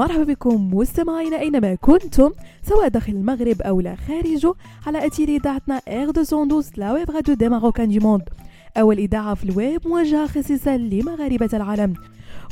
مرحبا بكم مستمعينا أينما كنتم سواء داخل المغرب أو لا خارجه على اثير إذاعتنا Air 212 la web radio des Marocains du monde. أول إذاعة في الويب موجهة خصيصا لمغاربة العالم.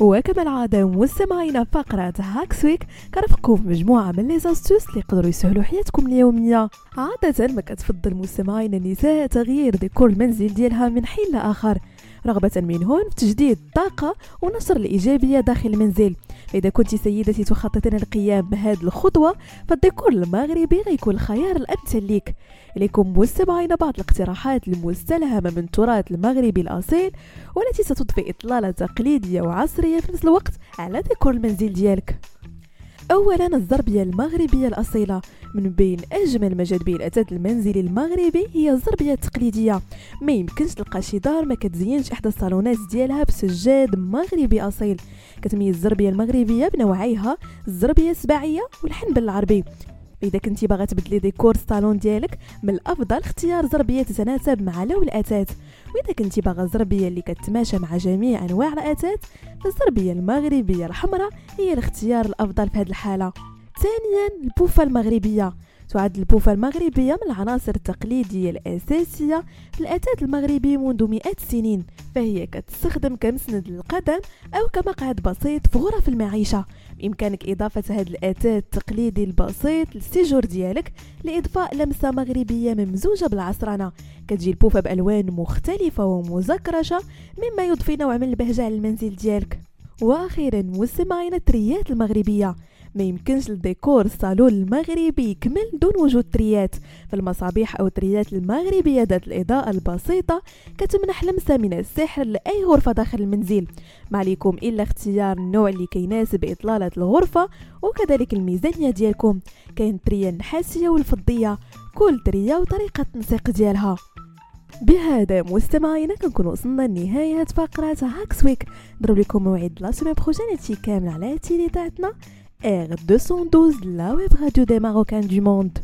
وكما العادة مستمعينا فقرة Hacks Week كنرفقكم مجموعة من les astuces اللي يقدروا يسهلوا حياتكم اليومية. عادة ما كتفضل مستمعينا النساء تغيير ديكور المنزل ديالها من حين لآخر رغبة منهن في تجديد الطاقة ونشر الإيجابية داخل المنزل. إذا كنت سيدتي تخططين القيام بهذه الخطوة فالديكور المغربي غيكون الخيار الأمثل لك إليكم مستمعين بعض الاقتراحات المستلهمة من التراث المغربي الأصيل والتي ستضفي إطلالة تقليدية وعصرية في نفس الوقت على ديكور المنزل ديالك. اولا الزربيه المغربية الأصيلة. من بين أجمل ما جات به الاثاث المنزلي المغربي هي الزربيه التقليدية. ما يمكنش تلقى شي دار ما كتزينش إحدى الصالونات ديالها بسجاد مغربي أصيل. كتميز الزربيه المغربية بنوعيها الزربيه السباعية والحنبل العربي. إذا كنتي باغا تبدلي ديكور الصالون ديالك من الأفضل اختيار زربية تتناسب مع لون الاثاث وإذا كنتي باغا الزربية اللي كتماشى مع جميع أنواع الاثاث فالزربية المغربية الحمراء هي الاختيار الأفضل في هذه الحالة. ثانيا البوفة المغربية. تعد البوفة المغربية من العناصر التقليدية الأساسية في الأثاث المغربي منذ مئات السنين فهي كتستخدم كمسند للقدم أو كمقعد بسيط في غرف المعيشة. بإمكانك إضافة هذا الأثاث التقليدي البسيط للسيجور ديالك لإضفاء لمسة مغربية ممزوجة بالعصرنة كتجي البوفة بألوان مختلفة ومزكرشة مما يضفي نوع من البهجة للمنزل ديالك. وأخيرا مستمعين التريات المغربية. ما يمكنش الديكور الصالون المغربي يكمل دون وجود تريات فالمصابيح أو التريات المغربية ذات الإضاءة البسيطة كتمنح لمسة من السحر لأي غرفة داخل المنزل. ما عليكم إلا اختيار النوع اللي كيناسب إطلالة الغرفة وكذلك الميزانية ديالكم. كاين التريه النحاسيه والفضية كل ترية وطريقة التنسيق ديالها. بهذا مستمعينا كنكون وصلنا لنهاية فقرة Hacks Week نضرب لكم موعد لا سيمين بروجين كامل على تيلي تاعتنا R212 la web radio des Marocains du monde.